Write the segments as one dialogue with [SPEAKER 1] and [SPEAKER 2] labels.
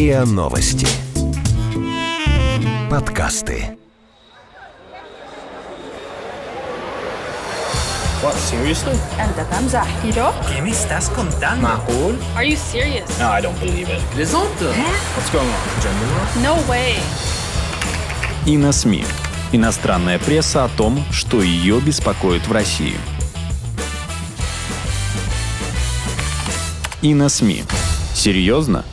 [SPEAKER 1] РИА Новости. Подкасты.
[SPEAKER 2] What, seriously?
[SPEAKER 3] أنت تمزح
[SPEAKER 4] ¿Yo?
[SPEAKER 5] ¿Qué me estás contando?
[SPEAKER 2] معقول?
[SPEAKER 4] Are you serious?
[SPEAKER 2] No, I don't believe it.
[SPEAKER 5] Plaisante
[SPEAKER 2] What's going on? Gender war?
[SPEAKER 4] No way.
[SPEAKER 6] И на СМИ. Иностранная пресса о том, что ее беспокоит в России. И на СМИ. Серьезно?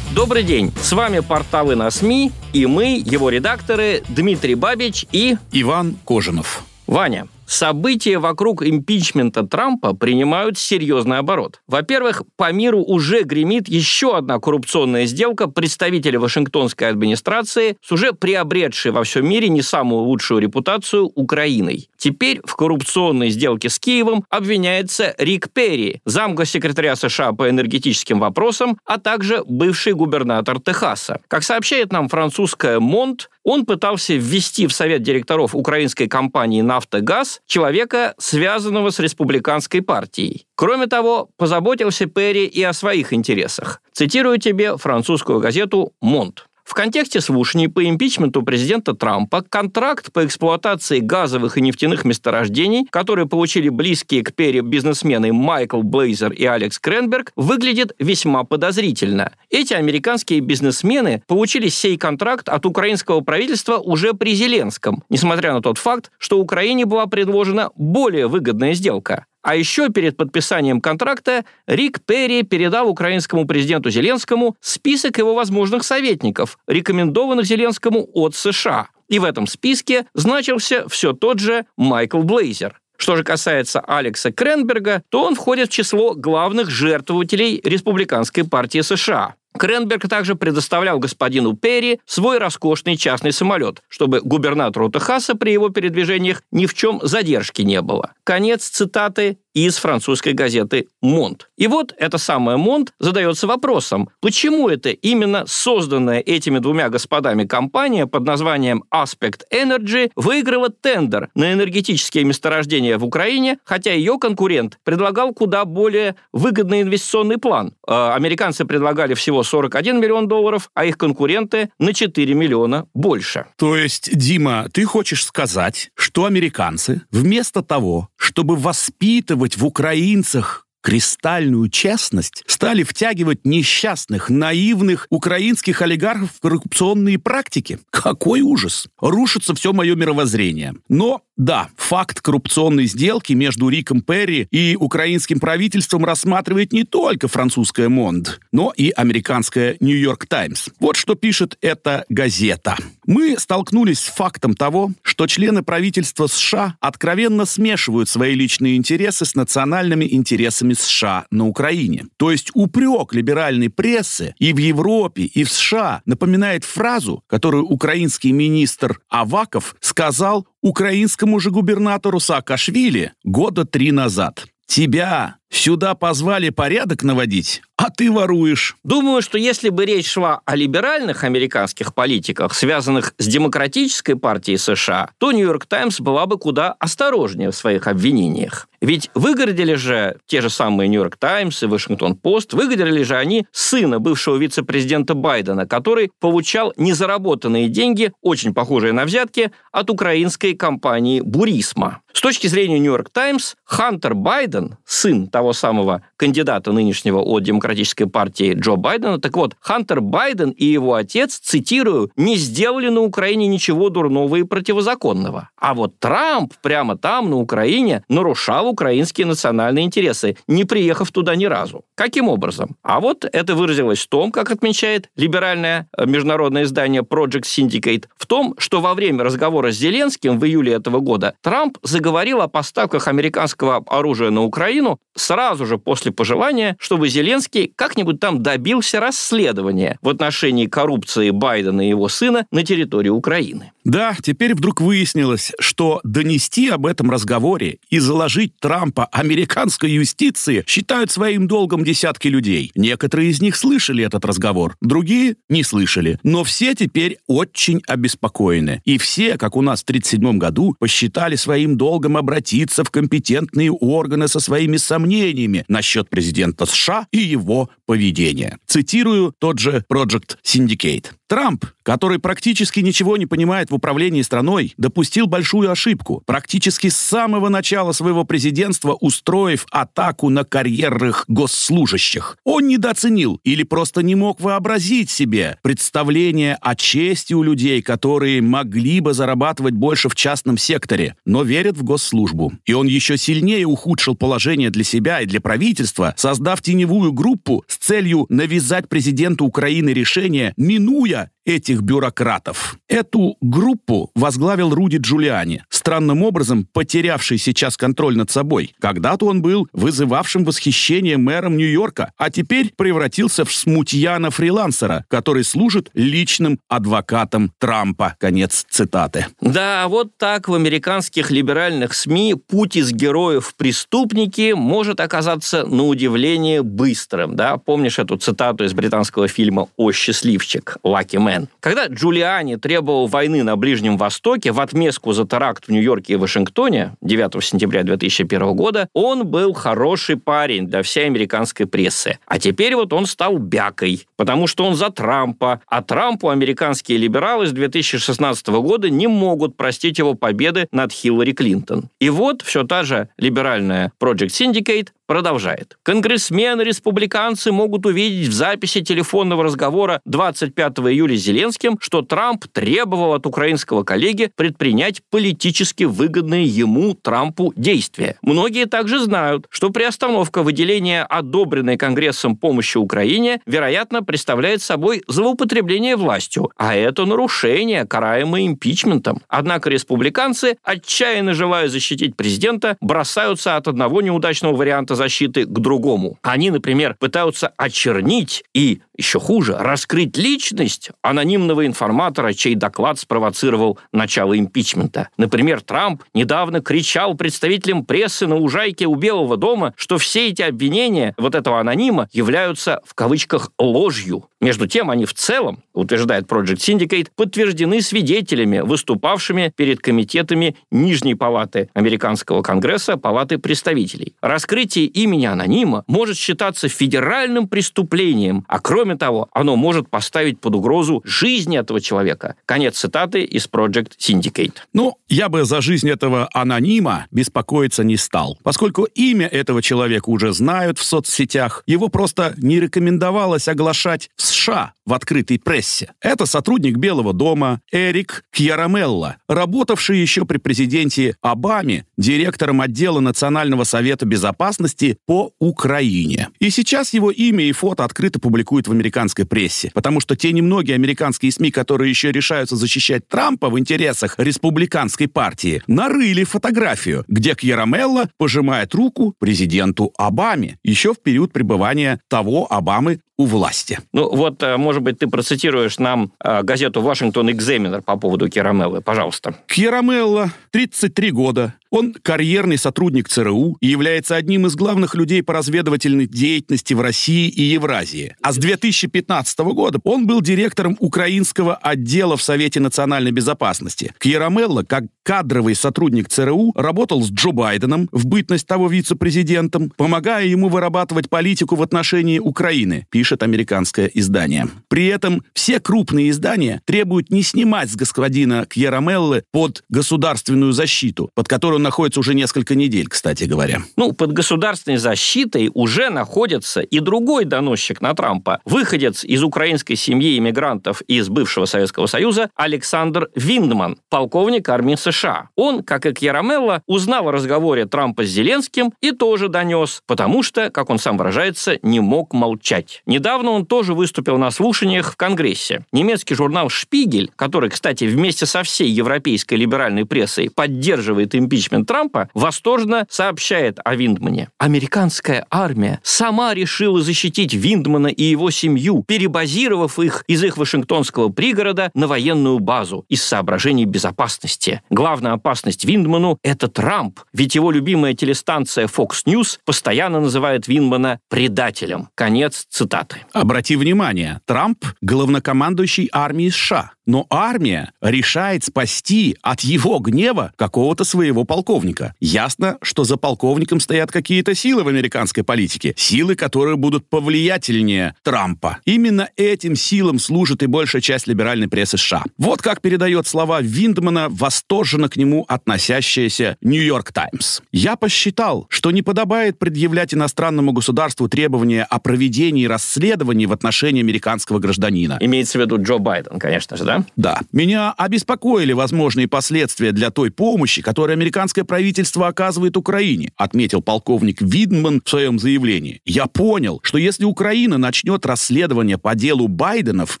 [SPEAKER 7] Добрый день, с вами портал и на СМИ, и мы, его редакторы Дмитрий Бабич и
[SPEAKER 6] Иван Кожинов.
[SPEAKER 7] Ваня. События вокруг импичмента Трампа принимают серьезный оборот. Во-первых, по миру уже гремит еще одна коррупционная сделка представителя Вашингтонской администрации с уже приобретшей во всем мире не самую лучшую репутацию Украиной. Теперь в коррупционной сделке с Киевом обвиняется Рик Перри, замгоссекретаря США по энергетическим вопросам, а также бывший губернатор Техаса. Как сообщает нам французская Монт, он пытался ввести в совет директоров украинской компании «Нафтогаз» человека, связанного с республиканской партией. Кроме того, позаботился Перри и о своих интересах. Цитирую тебе французскую газету «Монт». В контексте слушаний по импичменту президента Трампа контракт по эксплуатации газовых и нефтяных месторождений, которые получили близкие к Перри бизнесмены Майкл Блейзер и Алекс Кренберг, выглядит весьма подозрительно. Эти американские бизнесмены получили сей контракт от украинского правительства уже при Зеленском, несмотря на тот факт, что Украине была предложена более выгодная сделка. А еще перед подписанием контракта Рик Перри передал украинскому президенту Зеленскому список его возможных советников, рекомендованных Зеленскому от США. И в этом списке значился все тот же Майкл Блейзер. Что же касается Алекса Кренберга, то он входит в число главных жертвователей Республиканской партии США. Кренберг также предоставлял господину Перри свой роскошный частный самолет, чтобы губернатору Техаса при его передвижениях ни в чем задержки не было. Конец цитаты из французской газеты «Монт». И вот эта самая «Монт» задается вопросом, почему это именно созданная этими двумя господами компания под названием Aspect Energy выиграла тендер на энергетические месторождения в Украине, хотя ее конкурент предлагал куда более выгодный инвестиционный план. Э, Американцы предлагали всего 41 миллион долларов, а их конкуренты на 4 миллиона больше.
[SPEAKER 8] То есть, Дима, ты хочешь сказать, что американцы вместо того, чтобы воспитывать в украинцах кристальную честность, стали втягивать несчастных, наивных украинских олигархов в коррупционные практики. Какой ужас! Рушится все мое мировоззрение. Но, да, факт коррупционной сделки между Риком Перри и украинским правительством рассматривает не только французская Монд, но и американская Нью-Йорк Таймс. Вот что пишет эта газета. Мы столкнулись с фактом того, что члены правительства США откровенно смешивают свои личные интересы с национальными интересами США на Украине. То есть упрек либеральной прессы и в Европе, и в США напоминает фразу, которую украинский министр Аваков сказал украинскому же губернатору Саакашвили года три назад. «Тебя сюда позвали порядок наводить, а ты воруешь».
[SPEAKER 7] Думаю, что если бы речь шла о либеральных американских политиках, связанных с демократической партией США, то «Нью-Йорк Таймс» была бы куда осторожнее в своих обвинениях. Ведь выгородили же те же самые «Нью-Йорк Таймс» и «Вашингтон-Пост», выгородили же они сына бывшего вице-президента Байдена, который получал незаработанные деньги, очень похожие на взятки, от украинской компании «Бурисма». С точки зрения «Нью-Йорк Таймс», Хантер Байден, сын того самого кандидата нынешнего от Демократической партии Джо Байдена, так вот, Хантер Байден и его отец, цитирую, «не сделали на Украине ничего дурного и противозаконного». А вот Трамп прямо там, на Украине, нарушал украинские национальные интересы, не приехав туда ни разу. Каким образом? А вот это выразилось в том, как отмечает либеральное международное издание Project Syndicate, в том, что во время разговора с Зеленским в июле этого года Трамп заговорил о поставках американского оружия на Украину сразу же после пожелания, чтобы Зеленский как-нибудь там добился расследования в отношении коррупции Байдена и его сына на территории Украины.
[SPEAKER 8] Да, теперь вдруг выяснилось, что донести об этом разговоре и заложить Трампа американской юстиции считают своим долгом десятки людей. Некоторые из них слышали этот разговор, другие не слышали. Но все теперь очень обеспокоены. И все, как у нас в 1937 году, посчитали своим долгом обратиться в компетентные органы со своими сомнениями насчет президента США и его поведения. Цитирую тот же Project Syndicate. Трамп, который практически ничего не понимает в управлении страной, допустил большую ошибку, практически с самого начала своего президентства устроив атаку на карьерных госслужащих. Он недооценил или просто не мог вообразить себе представление о чести у людей, которые могли бы зарабатывать больше в частном секторе, но верят в госслужбу. И он еще сильнее ухудшил положение для себя и для правительства, создав теневую группу с целью навязать президенту Украины решение, минуя этих бюрократов. Эту группу возглавил Руди Джулиани, странным образом потерявший сейчас контроль над собой. Когда-то он был вызывавшим восхищение мэром Нью-Йорка, а теперь превратился в смутьяна-фрилансера, который служит личным адвокатом Трампа. Конец цитаты.
[SPEAKER 7] Да, вот так в американских либеральных СМИ путь из героев в преступники может оказаться на удивление быстрым. Да? Помнишь эту цитату из британского фильма «О счастливчик» Лаки Мэн? Когда Джулиани требовал войны на Ближнем Востоке в отместку за теракт в Нью-Йорке и Вашингтоне 9 сентября 2001 года, он был хороший парень для всей американской прессы. А теперь вот он стал бякой, потому что он за Трампа, а Трампу американские либералы с 2016 года не могут простить его победы над Хиллари Клинтон. И вот все та же либеральная Project Syndicate продолжает. Конгрессмены-республиканцы могут увидеть в записи телефонного разговора 25 июля с Зеленским, что Трамп требовал от украинского коллеги предпринять политически выгодные ему, Трампу, действия. Многие также знают, что приостановка выделения одобренной Конгрессом помощи Украине, вероятно, представляет собой злоупотребление властью, а это нарушение, караемое импичментом. Однако республиканцы, отчаянно желая защитить президента, бросаются от одного неудачного варианта защиты к другому. Они, например, пытаются очернить и, еще хуже, раскрыть личность анонимного информатора, чей доклад спровоцировал начало импичмента. Например, Трамп недавно кричал представителям прессы на ужайке у Белого дома, что все эти обвинения вот этого анонима являются в кавычках ложью. Между тем, они в целом, утверждает Project Syndicate, подтверждены свидетелями, выступавшими перед комитетами Нижней палаты Американского конгресса, палаты представителей. Раскрытие имени анонима может считаться федеральным преступлением, а кроме того, оно может поставить под угрозу жизнь этого человека. Конец цитаты из Project Syndicate.
[SPEAKER 8] Ну, я бы за жизнь этого анонима беспокоиться не стал, поскольку имя этого человека уже знают в соцсетях, его просто не рекомендовалось оглашать в США в открытой прессе. Это сотрудник Белого дома Эрик Кьярамелла, работавший еще при президенте Обаме директором отдела Национального совета безопасности по Украине. И сейчас его имя и фото открыто публикуют в американской прессе, потому что те немногие американские СМИ, которые еще решаются защищать Трампа в интересах республиканской партии, нарыли фотографию, где Кьярамелла пожимает руку президенту Обаме еще в период пребывания того Обамы у власти.
[SPEAKER 7] Ну вот, э, может быть, ты процитируешь нам э, газету «Вашингтон Экзаменер» по поводу Кирамеллы, пожалуйста.
[SPEAKER 8] Кирамелла, 33 года. Он карьерный сотрудник ЦРУ и является одним из главных людей по разведывательной деятельности в России и Евразии. А с 2015 года он был директором украинского отдела в Совете национальной безопасности. Кьярамелла, как кадровый сотрудник ЦРУ, работал с Джо Байденом в бытность того вице-президентом, помогая ему вырабатывать политику в отношении Украины, пишет американское издание. При этом все крупные издания требуют не снимать с господина Кьярамеллы под государственную защиту, под которую он находится уже несколько недель, кстати говоря.
[SPEAKER 7] Ну, под государственной защитой уже находится и другой доносчик на Трампа, выходец из украинской семьи иммигрантов из бывшего Советского Союза Александр Виндман, полковник армии США. Он, как и Кьярамелла, узнал о разговоре Трампа с Зеленским и тоже донес, потому что, как он сам выражается, не мог молчать. Недавно он тоже выступил на слушаниях в Конгрессе. Немецкий журнал «Шпигель», который, кстати, вместе со всей европейской либеральной прессой поддерживает импичмент Трампа, восторженно сообщает о Виндмане. Американская армия сама решила защитить Виндмана и его семью, перебазировав их из их Вашингтонского пригорода на военную базу из соображений безопасности. Главная опасность Виндману – это Трамп, ведь его любимая телестанция Fox News постоянно называет Виндмана предателем. Конец цитаты. Цитаты.
[SPEAKER 8] Обрати внимание, Трамп — главнокомандующий армии США. Но армия решает спасти от его гнева какого-то своего полковника. Ясно, что за полковником стоят какие-то силы в американской политике. Силы, которые будут повлиятельнее Трампа. Именно этим силам служит и большая часть либеральной прессы США. Вот как передает слова Виндмана восторженно к нему относящаяся «Нью-Йорк Таймс». «Я посчитал, что не подобает предъявлять иностранному государству требования о проведении расследований в отношении американского гражданина».
[SPEAKER 7] Имеется в виду Джо Байден, конечно же, да?
[SPEAKER 8] да? Меня обеспокоили возможные последствия для той помощи, которую американское правительство оказывает Украине, отметил полковник Видман в своем заявлении. Я понял, что если Украина начнет расследование по делу Байденов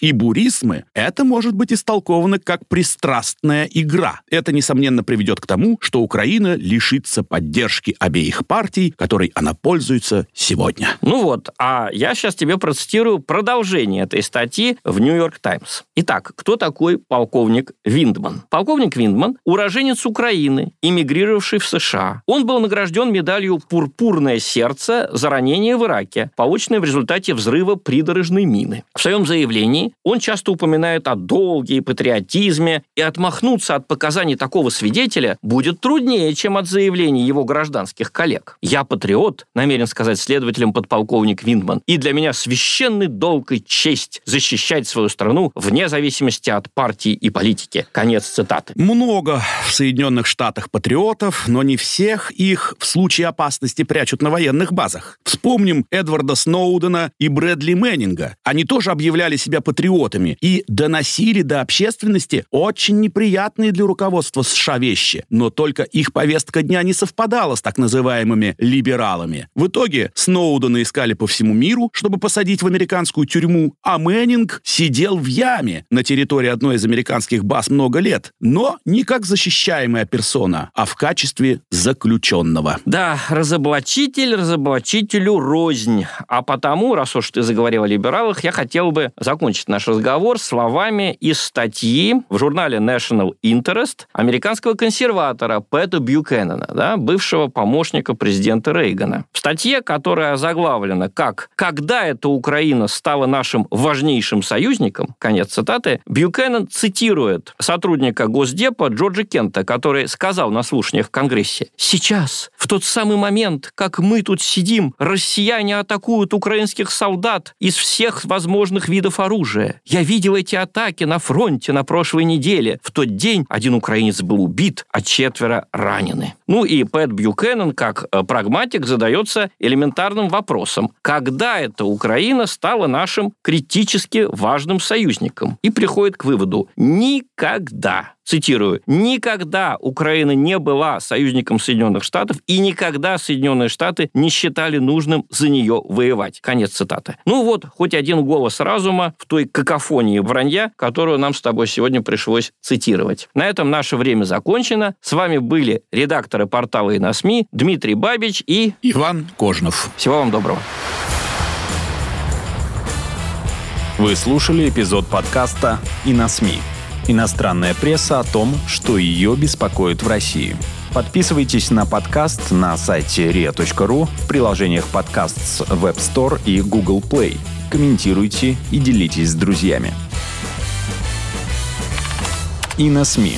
[SPEAKER 8] и Бурисмы, это может быть истолковано как пристрастная игра. Это, несомненно, приведет к тому, что Украина лишится поддержки обеих партий, которой она пользуется сегодня.
[SPEAKER 7] Ну вот, а я сейчас тебе процитирую продолжение этой статьи в «Нью-Йорк Таймс». Итак, кто такой полковник Виндман? Полковник Виндман – уроженец Украины, эмигрировавший в США. Он был награжден медалью «Пурпурное сердце» за ранение в Ираке, полученное в результате взрыва придорожной мины. В своем заявлении он часто упоминает о долге и патриотизме, и отмахнуться от показаний такого свидетеля будет труднее, чем от заявлений его гражданских коллег. «Я патриот», намерен сказать следователям подполковник Виндман, и для меня священный долг и честь защищать свою страну вне зависимости от партии и политики. Конец цитаты.
[SPEAKER 8] Много в Соединенных Штатах патриотов, но не всех их в случае опасности прячут на военных базах. Вспомним Эдварда Сноудена и Брэдли Мэннинга. Они тоже объявляли себя патриотами и доносили до общественности очень неприятные для руководства США вещи. Но только их повестка дня не совпадала с так называемыми либералами. В итоге Сноудена искали по всему миру, чтобы посадить в американскую тюрьму, а Мэннинг сидел в яме на территории одной из американских баз много лет, но не как защищаемая персона, а в качестве заключенного.
[SPEAKER 7] Да, разоблачитель разоблачителю рознь. А потому, раз уж ты заговорил о либералах, я хотел бы закончить наш разговор словами из статьи в журнале National Interest американского консерватора Пэта Бьюкеннона, да, бывшего помощника президента Рейгана. В статье, которая заглавлена как «Когда Украина стала нашим важнейшим союзником», конец цитаты, Бьюкеннон цитирует сотрудника Госдепа Джорджа Кента, который сказал на слушаниях в Конгрессе, «Сейчас, в тот самый момент, как мы тут сидим, россияне атакуют украинских солдат из всех возможных видов оружия. Я видел эти атаки на фронте на прошлой неделе. В тот день один украинец был убит, а четверо ранены». Ну и Пэт Бьюкеннон, как э, прагматик, задается элементарным вопросом. Когда эта Украина стала нашим критически важным союзником? И приходит к выводу «никогда» цитирую, «никогда Украина не была союзником Соединенных Штатов и никогда Соединенные Штаты не считали нужным за нее воевать». Конец цитаты. Ну вот, хоть один голос разума в той какофонии вранья, которую нам с тобой сегодня пришлось цитировать. На этом наше время закончено. С вами были редакторы портала и на СМИ Дмитрий Бабич и...
[SPEAKER 8] Иван Кожнов.
[SPEAKER 7] Всего вам доброго.
[SPEAKER 6] Вы слушали эпизод подкаста «И на СМИ». Иностранная пресса о том, что ее беспокоит в России. Подписывайтесь на подкаст на сайте ria.ru в приложениях подкаст с Web Store и Google Play. Комментируйте и делитесь с друзьями. И на СМИ.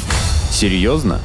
[SPEAKER 6] Серьезно?